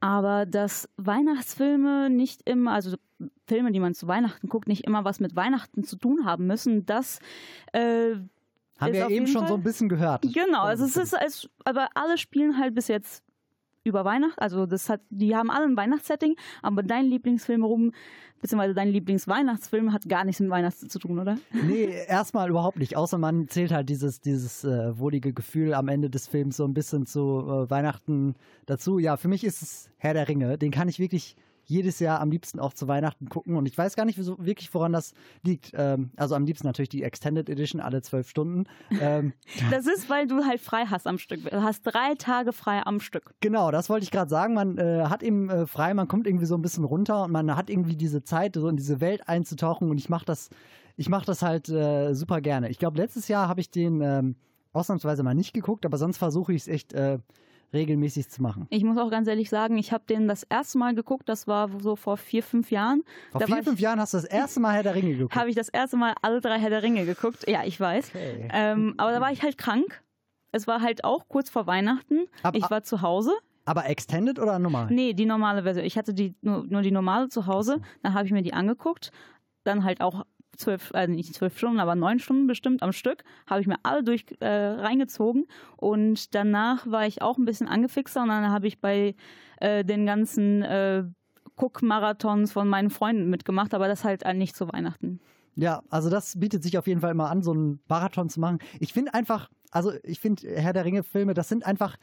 Aber dass Weihnachtsfilme nicht immer, also Filme, die man zu Weihnachten guckt, nicht immer was mit Weihnachten zu tun haben müssen, das äh, Haben wir eben schon Fall- so ein bisschen gehört. Genau, also es ist als, aber alle spielen halt bis jetzt über Weihnachten, also das hat, die haben alle ein Weihnachtssetting, aber dein Lieblingsfilm rum, beziehungsweise dein Lieblingsweihnachtsfilm hat gar nichts mit Weihnachten zu tun, oder? Nee, [LAUGHS] erstmal überhaupt nicht. Außer man zählt halt dieses, dieses äh, wohlige Gefühl am Ende des Films so ein bisschen zu äh, Weihnachten dazu. Ja, für mich ist es Herr der Ringe. Den kann ich wirklich jedes Jahr am liebsten auch zu Weihnachten gucken. Und ich weiß gar nicht wieso, wirklich, woran das liegt. Ähm, also am liebsten natürlich die Extended Edition, alle zwölf Stunden. Ähm, [LAUGHS] Das ist, weil du halt frei hast am Stück. Du hast drei Tage frei am Stück. Genau, das wollte ich gerade sagen. Man äh, hat eben äh, frei, man kommt irgendwie so ein bisschen runter und man hat irgendwie diese Zeit, so in diese Welt einzutauchen. Und ich mache das, ich mache das halt äh, super gerne. Ich glaube, letztes Jahr habe ich den ähm, ausnahmsweise mal nicht geguckt, aber sonst versuche ich es echt äh, regelmäßig zu machen. Ich muss auch ganz ehrlich sagen, ich habe den das erste Mal geguckt, das war so vor vier, fünf Jahren. Vor Da vier, fünf Jahren hast du das erste Mal Herr der Ringe geguckt. habe ich das erste Mal alle drei Herr der Ringe geguckt. Ja, ich weiß. Okay. Ähm, aber da war ich halt krank. Es war halt auch kurz vor Weihnachten. Aber- ich war zu Hause. Aber Extended oder normal? Nee, die normale Version. Ich hatte die, nur, nur die normale zu Hause. Dann habe ich mir die angeguckt. Dann halt auch zwölf, also nicht zwölf Stunden, aber neun Stunden bestimmt am Stück. Habe ich mir alle durch äh, reingezogen. Und danach war ich auch ein bisschen angefixter. Und dann habe ich bei äh, den ganzen äh, Guck-Marathons von meinen Freunden mitgemacht. Aber das halt nicht zu Weihnachten. Ja, also das bietet sich auf jeden Fall immer an, so einen Marathon zu machen. Ich finde einfach, also ich finde Herr der Ringe-Filme, das sind einfach,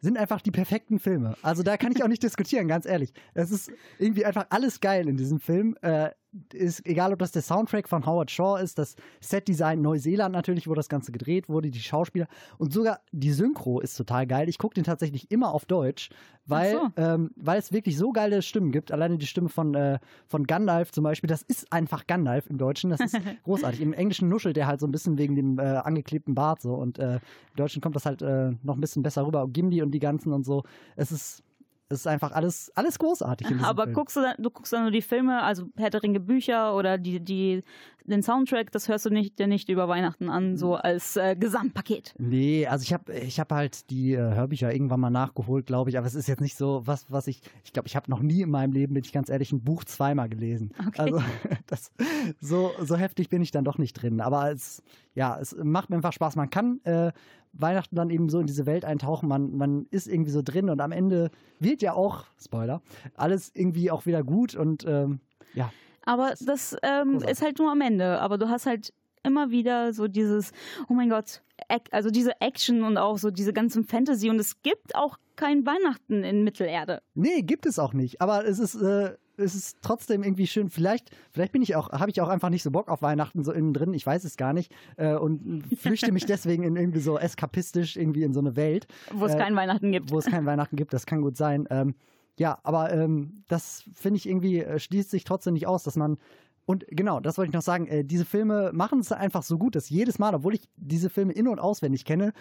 sind einfach die perfekten Filme. Also da kann ich auch nicht [LAUGHS] diskutieren, ganz ehrlich. Es ist irgendwie einfach alles geil in diesem Film. Äh, ist egal, ob das der Soundtrack von Howard Shaw ist, das Setdesign Neuseeland natürlich, wo das Ganze gedreht wurde, die Schauspieler und sogar die Synchro ist total geil. Ich gucke den tatsächlich immer auf Deutsch, weil, so. ähm, weil es wirklich so geile Stimmen gibt. Alleine die Stimme von, äh, von Gandalf zum Beispiel, das ist einfach Gandalf im Deutschen. Das ist [LAUGHS] großartig. Im Englischen nuschelt der halt so ein bisschen wegen dem äh, angeklebten Bart so und äh, im Deutschen kommt das halt äh, noch ein bisschen besser rüber. Gimli und die ganzen und so. Es ist, es ist einfach alles, alles großartig. Aber Film. guckst du, dann, du guckst dann nur die Filme, also Herr der Ringe Bücher oder die, die, den Soundtrack, das hörst du nicht, dir nicht über Weihnachten an, so als äh, Gesamtpaket. Nee, also ich habe ich hab halt die äh, Hörbücher irgendwann mal nachgeholt, glaube ich, aber es ist jetzt nicht so was, was ich, ich glaube, ich habe noch nie in meinem Leben, bin ich ganz ehrlich, ein Buch zweimal gelesen. Okay. Also [LAUGHS] das, so, so heftig bin ich dann doch nicht drin. Aber es, ja, es macht mir einfach Spaß. Man kann äh, Weihnachten dann eben so in diese Welt eintauchen, man, man ist irgendwie so drin und am Ende wird ja auch, Spoiler, alles irgendwie auch wieder gut und ähm, ja. Aber das ähm, ist halt nur am Ende. Aber du hast halt immer wieder so dieses, oh mein Gott, also diese Action und auch so diese ganzen Fantasy. Und es gibt auch kein Weihnachten in Mittelerde. Nee, gibt es auch nicht. Aber es ist, äh, es ist trotzdem irgendwie schön. Vielleicht, vielleicht bin ich auch, habe ich auch einfach nicht so Bock auf Weihnachten so innen drin. Ich weiß es gar nicht. Äh, und [LAUGHS] flüchte mich deswegen in irgendwie so eskapistisch irgendwie in so eine Welt. Wo es äh, kein Weihnachten gibt. Wo es kein Weihnachten gibt. Das kann gut sein. Ähm, ja, aber ähm, das finde ich irgendwie, äh, schließt sich trotzdem nicht aus, dass man und genau, das wollte ich noch sagen. Äh, diese Filme machen es einfach so gut, dass jedes Mal, obwohl ich diese Filme in- und auswendig kenne,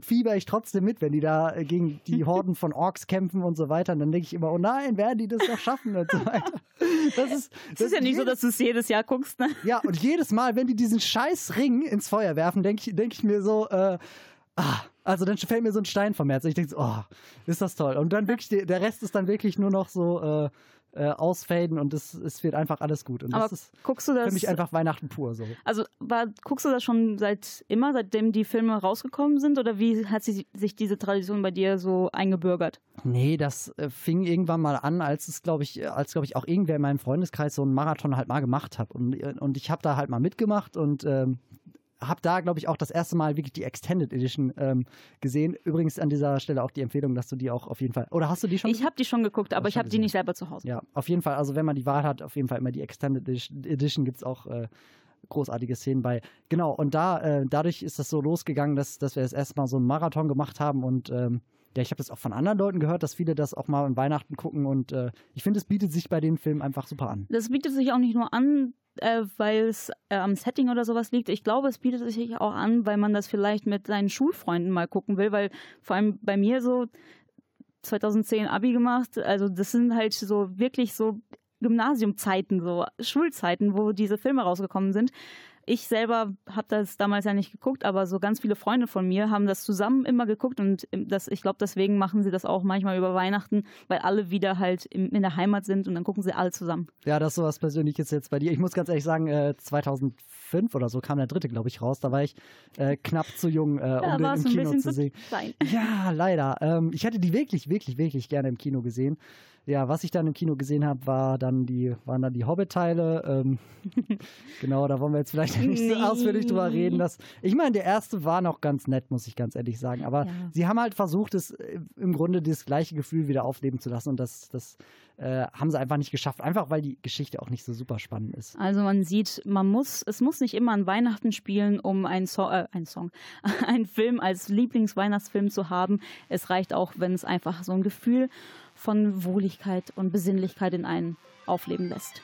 fieber ich trotzdem mit, wenn die da äh, gegen die [LAUGHS] Horden von Orks kämpfen und so weiter. Und dann denke ich immer, oh nein, werden die das doch schaffen und so weiter. Das ist, Es ist ja nicht so, dass du es jedes Jahr guckst. Ne? ja, und jedes Mal, wenn die diesen scheiß Ring ins Feuer werfen, denke ich, denk ich mir so, äh, ah, also dann fällt mir so ein Stein vom Herzen. Ich denke so, oh, ist das toll. Und dann wirklich, der Rest ist dann wirklich nur noch so äh, äh, ausfaden und es, es wird einfach alles gut. Und Aber das ist guckst du das? für mich einfach Weihnachten pur. So. Also war, guckst du das schon seit immer, seitdem die Filme rausgekommen sind? Oder wie hat sie, sich diese Tradition bei dir so eingebürgert? Nee, das äh, fing irgendwann mal an, als es, glaube ich, als, glaube ich, auch irgendwer in meinem Freundeskreis so einen Marathon halt mal gemacht hat. Und, äh, und ich habe da halt mal mitgemacht und ähm, habe da, glaube ich, auch das erste Mal wirklich die Extended Edition ähm, gesehen. Übrigens an dieser Stelle auch die Empfehlung, dass du die auch auf jeden Fall. Oder hast du die schon? Ich habe die schon geguckt, aber ich habe die nicht selber zu Hause. Ja, auf jeden Fall. Also wenn man die Wahl hat, auf jeden Fall immer die Extended Edition, gibt es auch äh, großartige Szenen bei. Genau, und da, äh, dadurch ist das so losgegangen, dass, dass wir das erste Mal so einen Marathon gemacht haben und ähm, ja, ich habe das auch von anderen Leuten gehört, dass viele das auch mal an Weihnachten gucken und äh, ich finde, es bietet sich bei den Filmen einfach super an. Das bietet sich auch nicht nur an, äh, weil es äh, am Setting oder sowas liegt. Ich glaube, es bietet sich auch an, weil man das vielleicht mit seinen Schulfreunden mal gucken will, weil vor allem bei mir so 2010 Abi gemacht, also das sind halt so wirklich so Gymnasiumzeiten, so Schulzeiten, wo diese Filme rausgekommen sind. Ich selber habe das damals ja nicht geguckt, aber so ganz viele Freunde von mir haben das zusammen immer geguckt und das, ich glaube, deswegen machen sie das auch manchmal über Weihnachten, weil alle wieder halt in, in der Heimat sind und dann gucken sie alle zusammen. Ja, das ist sowas Persönliches jetzt bei dir. Ich muss ganz ehrlich sagen, äh, 2005 oder so kam der dritte, glaube ich, raus. Da war ich äh, knapp zu jung, äh, um den warst im Kino zu zu sehen. klein. Ja, leider. Ähm, ich hätte die wirklich, wirklich, wirklich gerne im Kino gesehen. Ja, was ich dann im Kino gesehen habe, war dann die, waren dann die Hobbit-Teile. Ähm, [LAUGHS] genau, da wollen wir jetzt vielleicht nicht so ausführlich drüber reden. Dass, ich meine, der erste war noch ganz nett, muss ich ganz ehrlich sagen. Aber Ja. sie haben halt versucht, es äh, im Grunde das gleiche Gefühl wieder aufleben zu lassen. Und das, das äh, haben sie einfach nicht geschafft. Einfach weil die Geschichte auch nicht so super spannend ist. Also man sieht, man muss, es muss nicht immer an Weihnachten spielen, um einen Song, [LAUGHS] äh, einen Song, einen Film als Lieblingsweihnachtsfilm zu haben. Es reicht auch, wenn es einfach so ein Gefühl von Wohligkeit und Besinnlichkeit in einen aufleben lässt.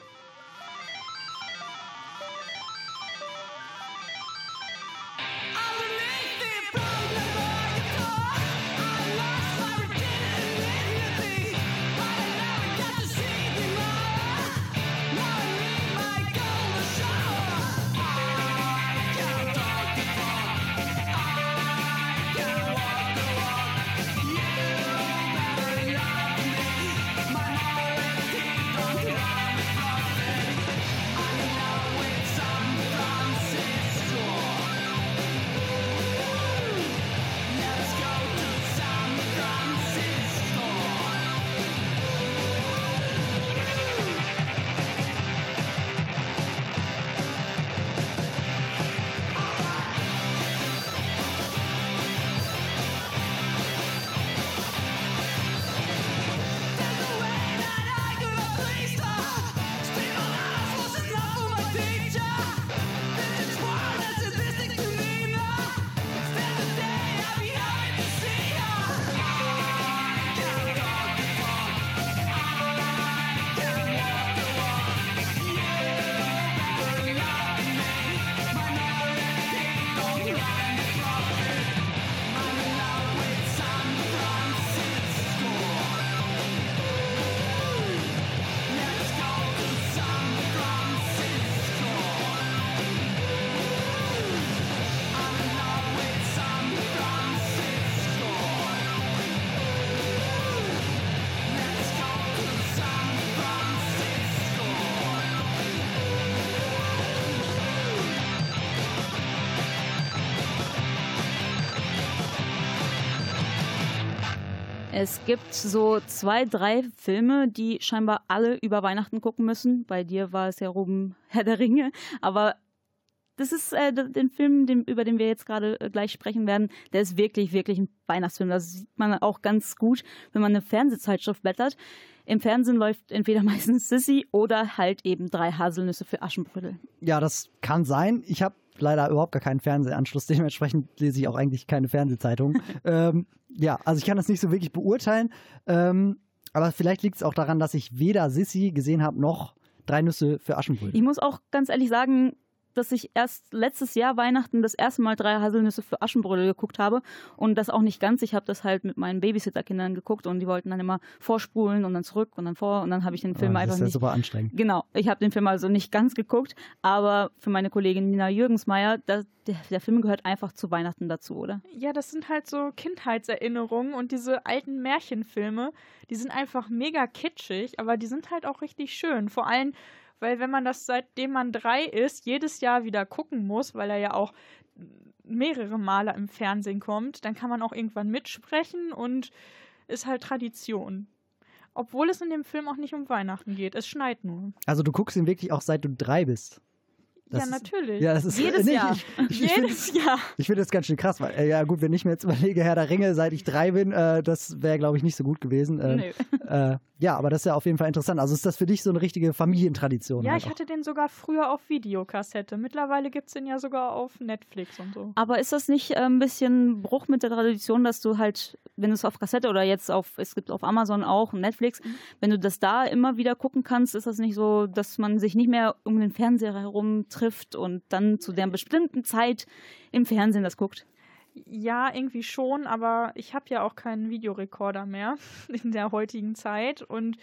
Es gibt so zwei, drei Filme, die scheinbar alle über Weihnachten gucken müssen. Bei dir war es ja Ruben [LAUGHS] Herr der Ringe. Aber das ist äh, den Film, den, über den wir jetzt gerade äh, gleich sprechen werden, der ist wirklich, wirklich ein Weihnachtsfilm. Das sieht man auch ganz gut, wenn man eine Fernsehzeitschrift blättert. Im Fernsehen läuft entweder [LAUGHS] meistens Sissy oder halt eben drei Haselnüsse für Aschenbrödel. Ja, das kann sein. Ich habe leider überhaupt gar keinen Fernsehanschluss. [LAUGHS] Dementsprechend lese ich auch eigentlich keine Fernsehzeitung. ähm, ja, also ich kann das nicht so wirklich beurteilen. Ähm, aber vielleicht liegt es auch daran, dass ich weder Sissy gesehen habe, noch drei Nüsse für Aschenbrödel. Ich muss auch ganz ehrlich sagen, dass ich erst letztes Jahr Weihnachten das erste Mal drei Haselnüsse für Aschenbrödel geguckt habe und das auch nicht ganz. Ich habe das halt mit meinen Babysitterkindern geguckt und die wollten dann immer vorspulen und dann zurück und dann vor und dann habe ich den Film Ah, das einfach ist ja nicht. super anstrengend. Genau, ich habe den Film also nicht ganz geguckt, aber für meine Kollegin Nina Jürgensmeier, da, der, der Film gehört einfach zu Weihnachten dazu, oder? Ja, das sind halt so Kindheitserinnerungen und diese alten Märchenfilme, die sind einfach mega kitschig, aber die sind halt auch richtig schön. Vor allem, weil wenn man das seitdem man drei ist, jedes Jahr wieder gucken muss, weil er ja auch mehrere Male im Fernsehen kommt, dann kann man auch irgendwann mitsprechen und ist halt Tradition. Obwohl es in dem Film auch nicht um Weihnachten geht. Es schneit nur. Also du guckst ihn wirklich auch seit du drei bist. Das ja, ist- natürlich. Ja, das ist Jedes nee, Jahr. Ich, ich, ich Jedes find, Jahr. Ich finde das ganz schön krass, weil, äh, ja gut, wenn ich mir jetzt überlege, Herr der Ringe, seit ich drei bin, äh, das wäre, glaube ich, nicht so gut gewesen. Äh, [LAUGHS] äh, ja, aber das ist ja auf jeden Fall interessant. Also ist das für dich so eine richtige Familientradition? Ja, halt ich auch? hatte den sogar früher auf Videokassette. Mittlerweile gibt es den ja sogar auf Netflix und so. Aber ist das nicht äh, ein bisschen Bruch mit der Tradition, dass du halt, wenn du es auf Kassette oder jetzt auf, es gibt auf Amazon auch und Netflix, wenn du das da immer wieder gucken kannst, ist das nicht so, dass man sich nicht mehr um den Fernseher herum trifft und dann zu der bestimmten Zeit im Fernsehen das guckt? Ja, irgendwie schon, aber ich habe ja auch keinen Videorekorder mehr [LAUGHS] in der heutigen Zeit und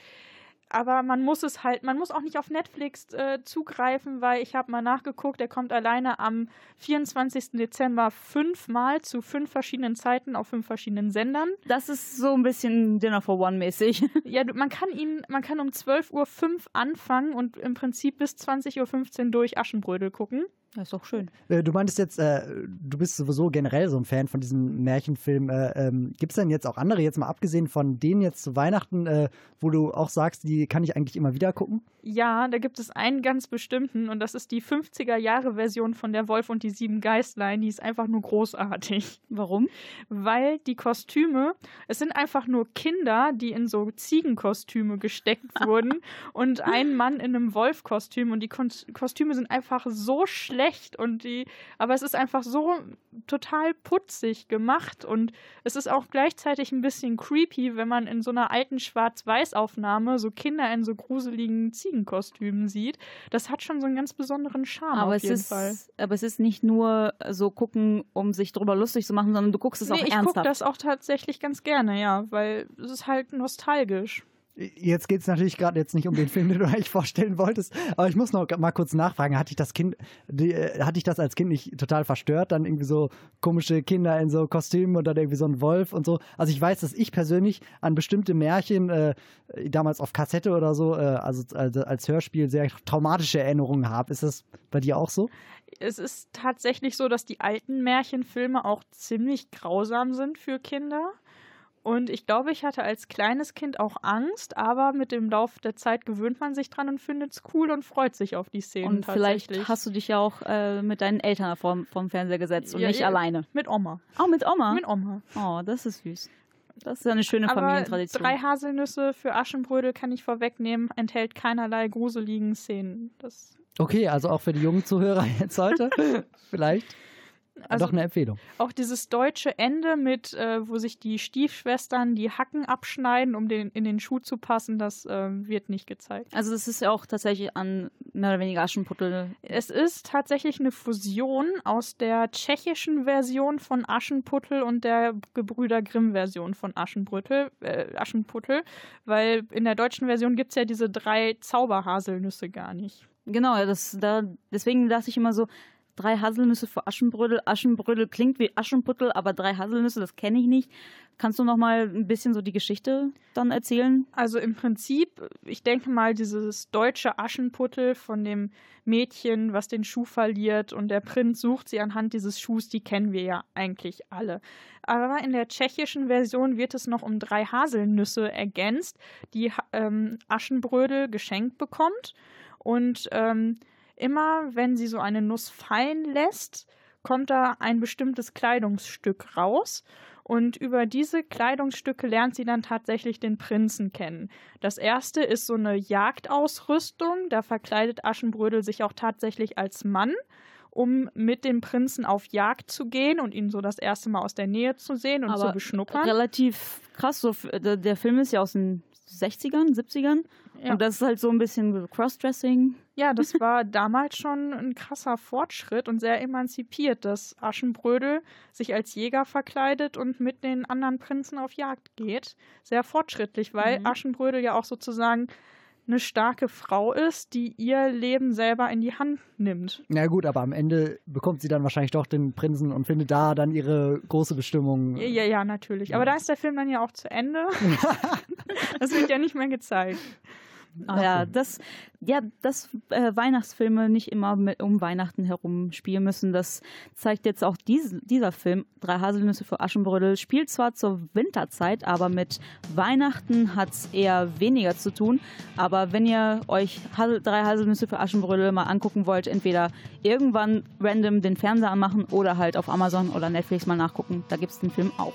aber man muss es halt, man muss auch nicht auf Netflix äh, zugreifen, weil ich habe mal nachgeguckt, der kommt alleine am 24. Dezember fünfmal zu fünf verschiedenen Zeiten auf fünf verschiedenen Sendern. Das ist so ein bisschen Dinner for One mäßig. [LAUGHS] Ja, man kann ihn, man kann um 12.05 Uhr anfangen und im Prinzip bis 20.15 Uhr durch Aschenbrödel gucken. Das ist doch schön. Äh, Du meintest jetzt, äh, du bist sowieso generell so ein Fan von diesem Märchenfilm. Äh, ähm, Gibt es denn jetzt auch andere, jetzt mal abgesehen von denen jetzt zu Weihnachten, äh, wo du auch sagst, die kann ich eigentlich immer wieder gucken? Ja, da gibt es einen ganz bestimmten und das ist die 50er-Jahre-Version von Der Wolf und die sieben Geistlein. Die ist einfach nur großartig. Warum? Weil die Kostüme, es sind einfach nur Kinder, die in so Ziegenkostüme gesteckt [LAUGHS] wurden und ein Mann in einem Wolfkostüm und die Kon Kostüme sind einfach so schlecht und die, aber es ist einfach so total putzig gemacht und es ist auch gleichzeitig ein bisschen creepy, wenn man in so einer alten Schwarz-Weiß-Aufnahme so Kinder in so gruseligen Ziegenkostümen sieht. Das hat schon so einen ganz besonderen Charme Aber auf es, jeden ist, Fall. aber es ist nicht nur so gucken, um sich drüber lustig zu machen, sondern du guckst es Nee, auch ich ernsthaft. gucke das auch tatsächlich ganz gerne, ja, weil es ist halt nostalgisch. Jetzt geht es natürlich gerade jetzt nicht um den Film, den du eigentlich vorstellen wolltest, aber ich muss noch mal kurz nachfragen, hatte ich das Kind, die, äh, hatte ich das als Kind nicht total verstört, dann irgendwie so komische Kinder in so Kostümen und dann irgendwie so ein Wolf und so. Also ich weiß, dass ich persönlich an bestimmte Märchen, äh, damals auf Kassette oder so, äh, also, also als Hörspiel sehr traumatische Erinnerungen habe. Ist das bei dir auch so? Es ist tatsächlich so, dass die alten Märchenfilme auch ziemlich grausam sind für Kinder. Und ich glaube, ich hatte als kleines Kind auch Angst, aber mit dem Lauf der Zeit gewöhnt man sich dran und findet es cool und freut sich auf die Szenen und tatsächlich. vielleicht hast du dich ja auch äh, mit deinen Eltern vorm, vorm Fernseher gesetzt und Ja, nicht ja, alleine. Mit Oma. Auch mit Oma? Mit Oma. Oh, das ist süß. Das ist eine schöne Aber Familientradition. drei Haselnüsse für Aschenbrödel kann ich vorwegnehmen, enthält keinerlei gruseligen Szenen. Das Okay, also auch für die jungen Zuhörer [LAUGHS] jetzt heute vielleicht Also- doch eine Empfehlung. Auch dieses deutsche Ende mit, äh, wo sich die Stiefschwestern die Hacken abschneiden, um den, in den Schuh zu passen, das ähm, wird nicht gezeigt. Also das ist ja auch tatsächlich an mehr oder weniger Aschenputtel. Es ist tatsächlich eine Fusion aus der tschechischen Version von Aschenputtel und der Gebrüder Grimm-Version von Aschenbrüttel, äh, Aschenputtel, weil in der deutschen Version gibt es ja diese drei Zauberhaselnüsse gar nicht. Genau, das, da, deswegen dachte ich immer so, drei Haselnüsse für Aschenbrödel. Aschenbrödel klingt wie Aschenputtel, aber drei Haselnüsse, das kenne ich nicht. Kannst du noch mal ein bisschen so die Geschichte dann erzählen? Also im Prinzip, ich denke mal, dieses deutsche Aschenputtel von dem Mädchen, was den Schuh verliert und der Prinz sucht sie anhand dieses Schuhs, die kennen wir ja eigentlich alle. Aber in der tschechischen Version wird es noch um drei Haselnüsse ergänzt, die ähm, Aschenbrödel geschenkt bekommt. Und ähm, immer wenn sie so eine Nuss fallen lässt, kommt da ein bestimmtes Kleidungsstück raus. Und über diese Kleidungsstücke lernt sie dann tatsächlich den Prinzen kennen. Das erste ist so eine Jagdausrüstung. Da verkleidet Aschenbrödel sich auch tatsächlich als Mann, um mit dem Prinzen auf Jagd zu gehen und ihn so das erste Mal aus der Nähe zu sehen und zu beschnuppern. Relativ krass. So, der, der Film ist ja aus den 60ern, 70ern. Ja. Und das ist halt so ein bisschen Crossdressing. Ja, das war damals schon ein krasser Fortschritt und sehr emanzipiert, dass Aschenbrödel sich als Jäger verkleidet und mit den anderen Prinzen auf Jagd geht. Sehr fortschrittlich, weil Mhm. Aschenbrödel ja auch sozusagen eine starke Frau ist, die ihr Leben selber in die Hand nimmt. Na gut, aber am Ende bekommt sie dann wahrscheinlich doch den Prinzen und findet da dann ihre große Bestimmung. Ja, ja, ja, natürlich. Aber da ist der Film dann ja auch zu Ende. [LAUGHS] das wird ja nicht mehr gezeigt. Ah, ja, das, ja, dass äh, Weihnachtsfilme nicht immer mit, um Weihnachten herum spielen müssen, das zeigt jetzt auch dies, dieser Film. Drei Haselnüsse für Aschenbrödel spielt zwar zur Winterzeit, aber mit Weihnachten hat es eher weniger zu tun. Aber wenn ihr euch Hasel, drei Haselnüsse für Aschenbrödel mal angucken wollt, entweder irgendwann random den Fernseher anmachen oder halt auf Amazon oder Netflix mal nachgucken, da gibt es den Film auch.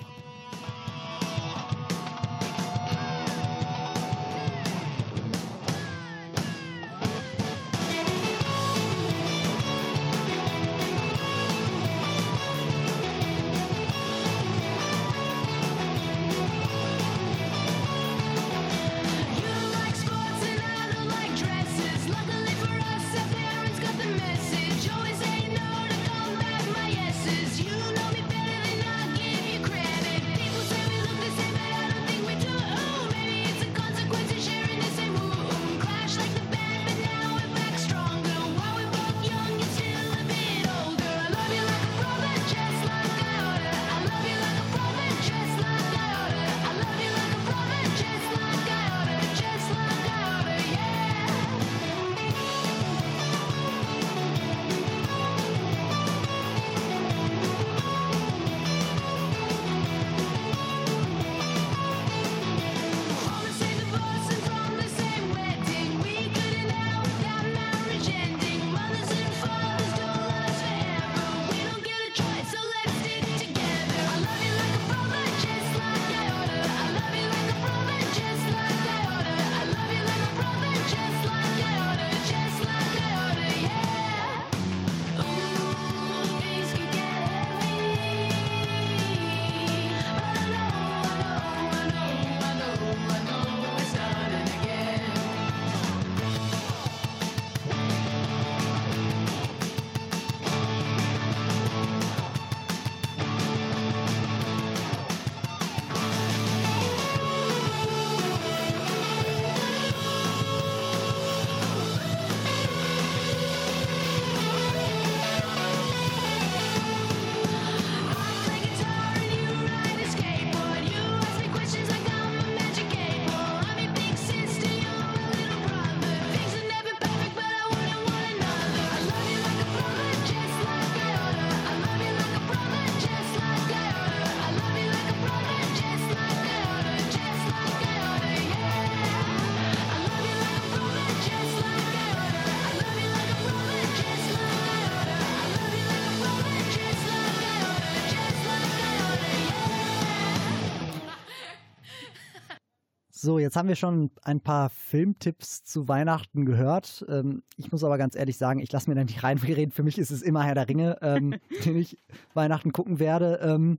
So, jetzt haben wir schon ein paar Filmtipps zu Weihnachten gehört. Ähm, ich muss aber ganz ehrlich sagen, ich lasse mir da nicht reinreden. Für mich ist es immer Herr der Ringe, ähm, [LAUGHS] den ich Weihnachten gucken werde. Ähm,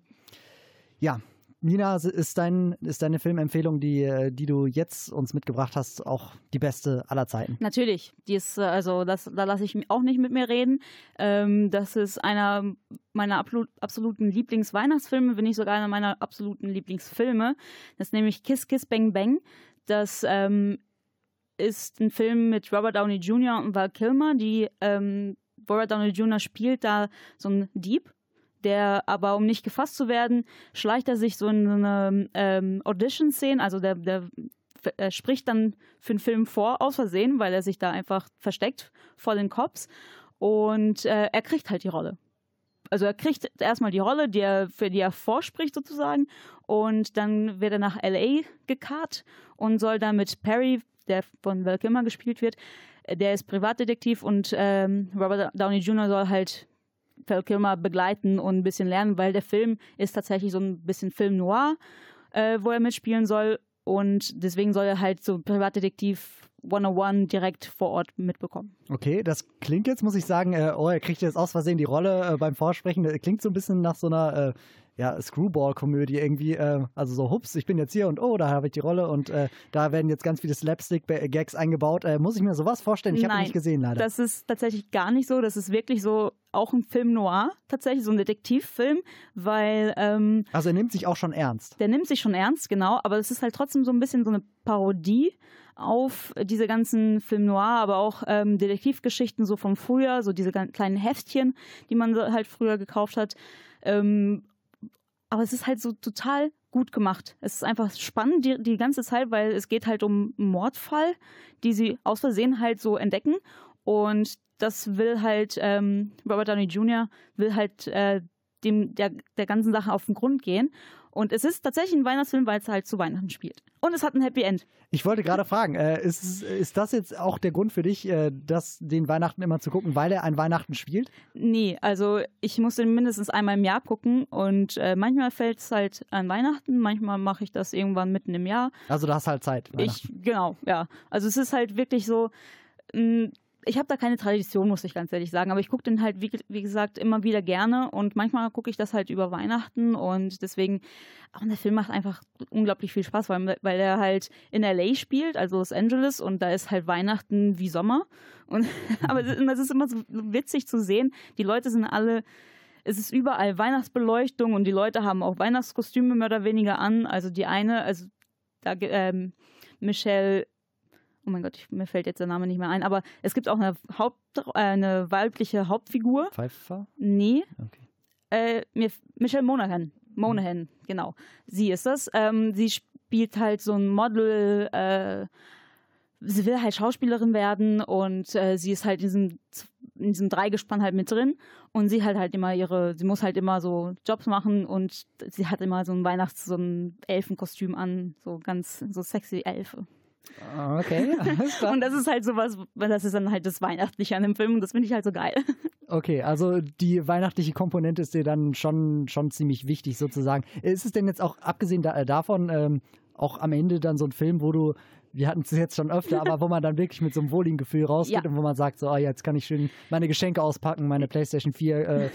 ja, Nina, ist, dein, ist deine Filmempfehlung, die, äh, die du jetzt uns mitgebracht hast, auch die beste aller Zeiten? Natürlich. Die ist, äh, also das, da lasse ich auch nicht mit mir reden. Ähm, das ist einer meiner absolut, absoluten Lieblingsweihnachtsfilme, wenn nicht sogar einer meiner absoluten Lieblingsfilme. Das ist nämlich Kiss Kiss Bang Bang. Das ähm, ist ein Film mit Robert Downey Jr. und Val Kilmer. Die ähm, Robert Downey Jr. spielt da so einen Dieb der aber, um nicht gefasst zu werden, schleicht er sich so in so eine ähm, Audition-Szene, also der, der er spricht dann für den Film vor, aus Versehen, weil er sich da einfach versteckt vor den Cops und äh, er kriegt halt die Rolle. Also er kriegt erstmal die Rolle, die er, für die er vorspricht sozusagen und dann wird er nach L.A. gekarrt und soll dann mit Perry, der von Val Kilmer gespielt wird, der ist Privatdetektiv und ähm, Robert Downey Jr. soll halt Val Kilmer begleiten und ein bisschen lernen, weil der Film ist tatsächlich so ein bisschen Film noir, äh, wo er mitspielen soll. Und deswegen soll er halt so Privatdetektiv 101 direkt vor Ort mitbekommen. Okay, das klingt jetzt, muss ich sagen, äh, oh, er kriegt jetzt aus Versehen die Rolle äh, beim Vorsprechen. Das klingt so ein bisschen nach so einer äh, ja, Screwball-Komödie irgendwie. Äh, also so, hups, ich bin jetzt hier und oh, da habe ich die Rolle und äh, da werden jetzt ganz viele Slapstick-Gags eingebaut. Äh, muss ich mir sowas vorstellen? Ich habe nicht gesehen, leider. Das ist tatsächlich gar nicht so. Das ist wirklich so auch ein Film noir, tatsächlich so ein Detektivfilm, weil. Ähm, also er nimmt sich auch schon ernst. Der nimmt sich schon ernst, genau, aber es ist halt trotzdem so ein bisschen so eine Parodie auf diese ganzen Film noir, aber auch ähm, Detektivgeschichten so vom Frühjahr, so diese kleinen Heftchen, die man halt früher gekauft hat. Ähm, aber es ist halt so total gut gemacht. Es ist einfach spannend die, die ganze Zeit, weil es geht halt um einen Mordfall, die sie aus Versehen halt so entdecken und das will halt ähm, Robert Downey Jr. will halt äh, dem der, der ganzen Sache auf den Grund gehen und es ist tatsächlich ein Weihnachtsfilm, weil es halt zu Weihnachten spielt. Und es hat ein Happy End. Ich wollte gerade fragen, äh, ist, ist das jetzt auch der Grund für dich, äh, das, den Weihnachten immer zu gucken, weil er ein Weihnachten spielt? Nee, also ich muss den mindestens einmal im Jahr gucken und äh, manchmal fällt es halt an Weihnachten, manchmal mache ich das irgendwann mitten im Jahr. Also du hast halt Zeit. Ich, genau, ja. Also es ist halt wirklich so, mh, ich habe da keine Tradition, muss ich ganz ehrlich sagen, aber ich gucke den halt, wie, wie, gesagt, immer wieder gerne und manchmal gucke ich das halt über Weihnachten und deswegen, auch der Film macht einfach unglaublich viel Spaß, weil, weil er halt in L.A. spielt, also Los Angeles und da ist halt Weihnachten wie Sommer und [LAUGHS] aber das ist immer so witzig zu sehen, die Leute sind alle es ist überall Weihnachtsbeleuchtung und die Leute haben auch Weihnachtskostüme mehr oder weniger an. Also die eine, also da ähm, Michelle oh mein Gott, ich, mir fällt jetzt der Name nicht mehr ein, aber es gibt auch eine, Haupt, äh, eine weibliche Hauptfigur. Pfeiffer? Nee. Okay. Äh, mir, Michelle Monaghan. Monaghan, hm. genau. Sie ist das. Ähm, sie spielt halt so ein Model, äh, sie will halt Schauspielerin werden und äh, sie ist halt in diesem, in diesem Dreigespann halt mit drin und sie hat halt immer ihre, sie muss halt immer so Jobs machen und sie hat immer so ein Weihnachts-, so ein Elfenkostüm an, so ganz, so sexy Elfe. Ah, okay, [LAUGHS] Und das ist halt sowas, das ist dann halt das Weihnachtliche an dem Film und das finde ich halt so geil. [LAUGHS] Okay, also die weihnachtliche Komponente ist dir dann schon, schon ziemlich wichtig sozusagen. Ist es denn jetzt auch, abgesehen da, äh, davon, ähm, auch am Ende dann so ein Film, wo du wir hatten es jetzt schon öfter, aber wo man dann wirklich mit so einem wohligen Gefühl rausgeht ja. und wo man sagt, so, oh, jetzt kann ich schön meine Geschenke auspacken, meine PlayStation 4 äh,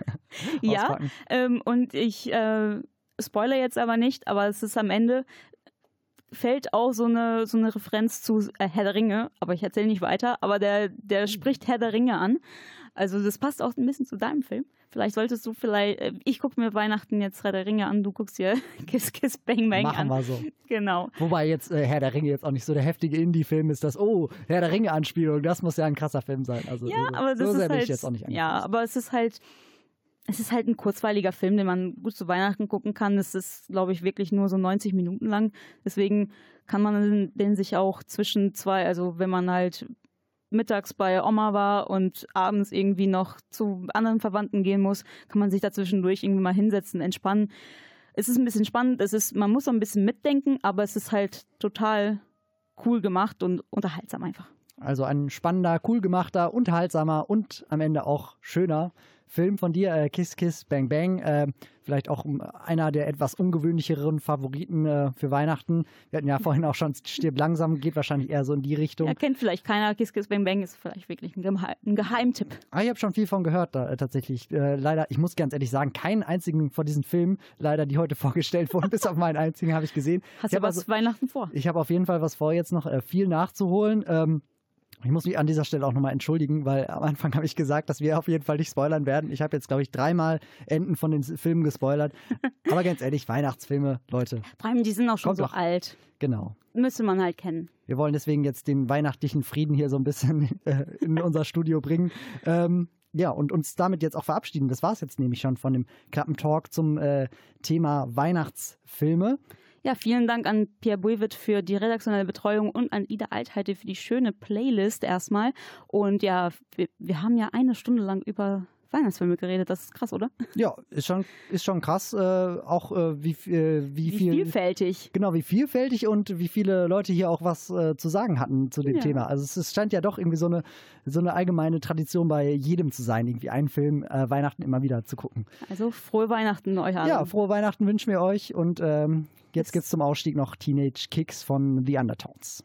[LAUGHS] Ja, ähm, und ich äh, spoiler jetzt aber nicht, aber es ist am Ende, fällt auch so eine, so eine Referenz zu äh, Herr der Ringe, aber ich erzähle nicht weiter, aber der, der spricht Herr der Ringe an. Also das passt auch ein bisschen zu deinem Film. Vielleicht solltest du vielleicht, äh, ich gucke mir Weihnachten jetzt Herr der Ringe an, du guckst dir [LAUGHS] Kiss Kiss Bang Bang Machen an. wir so. Genau. Wobei jetzt äh, Herr der Ringe jetzt auch nicht so der heftige Indie-Film ist, dass, oh, Herr der Ringe-Anspielung, das muss ja ein krasser Film sein. Also ja, so, aber das so ist halt, ich jetzt auch nicht Ja, aber es ist halt, es ist halt ein kurzweiliger Film, den man gut zu Weihnachten gucken kann. Es ist, glaube ich, wirklich nur so 90 Minuten lang. Deswegen kann man den sich auch zwischen zwei, also wenn man halt mittags bei Oma war und abends irgendwie noch zu anderen Verwandten gehen muss, kann man sich da zwischendurch irgendwie mal hinsetzen, entspannen. Es ist ein bisschen spannend, es ist, man muss so ein bisschen mitdenken, aber es ist halt total cool gemacht und unterhaltsam einfach. Also ein spannender, cool gemachter, unterhaltsamer und am Ende auch schöner Film von dir, äh, Kiss Kiss Bang Bang. Äh, vielleicht auch ähm, einer der etwas ungewöhnlicheren Favoriten äh, für Weihnachten. Wir hatten ja [LAUGHS] vorhin auch schon Stirb langsam, geht wahrscheinlich eher so in die Richtung. Ja, kennt vielleicht keiner. Kiss Kiss Bang Bang ist vielleicht wirklich ein, Geheim ein Geheimtipp. Ah, ich habe schon viel von gehört, da, äh, tatsächlich. Äh, leider, ich muss ganz ehrlich sagen, keinen einzigen von diesen Filmen, leider, die heute [LAUGHS] vorgestellt wurden, bis auf meinen einzigen habe ich gesehen. Hast du was also, Weihnachten vor? Ich habe auf jeden Fall was vor, jetzt noch äh, viel nachzuholen. Ähm, ich muss mich an dieser Stelle auch nochmal entschuldigen, weil am Anfang [LAUGHS] habe ich gesagt, dass wir auf jeden Fall nicht spoilern werden. Ich habe jetzt, glaube ich, dreimal Enden von den Filmen gespoilert. Aber ganz ehrlich, Weihnachtsfilme, Leute. Vor allem, die sind auch schon so doch. alt. Genau. Müsste man halt kennen. Wir wollen deswegen jetzt den weihnachtlichen Frieden hier so ein bisschen [LAUGHS] äh, in unser Studio bringen. Ähm, ja, und uns damit jetzt auch verabschieden. Das war es jetzt nämlich schon von dem Klappentalk zum äh, Thema Weihnachtsfilme. Ja, vielen Dank an Pierre Buivet für die redaktionelle Betreuung und an Ida Altheide für die schöne Playlist erstmal. Und ja, wir, wir haben ja eine Stunde lang über Weihnachtsfilme geredet. Das ist krass, oder? Ja, ist schon, ist schon krass, äh, auch äh, wie, äh, wie, Wie viel. vielfältig. Genau, wie vielfältig und wie viele Leute hier auch was äh, zu sagen hatten zu dem Ja. Thema. Also es, es scheint ja doch irgendwie so eine, so eine allgemeine Tradition bei jedem zu sein, irgendwie einen Film äh, Weihnachten immer wieder zu gucken. Also frohe Weihnachten euch allen. Ja, frohe Weihnachten wünschen wir euch und ähm, jetzt gibt's zum Ausstieg noch Teenage Kicks von The Undertones.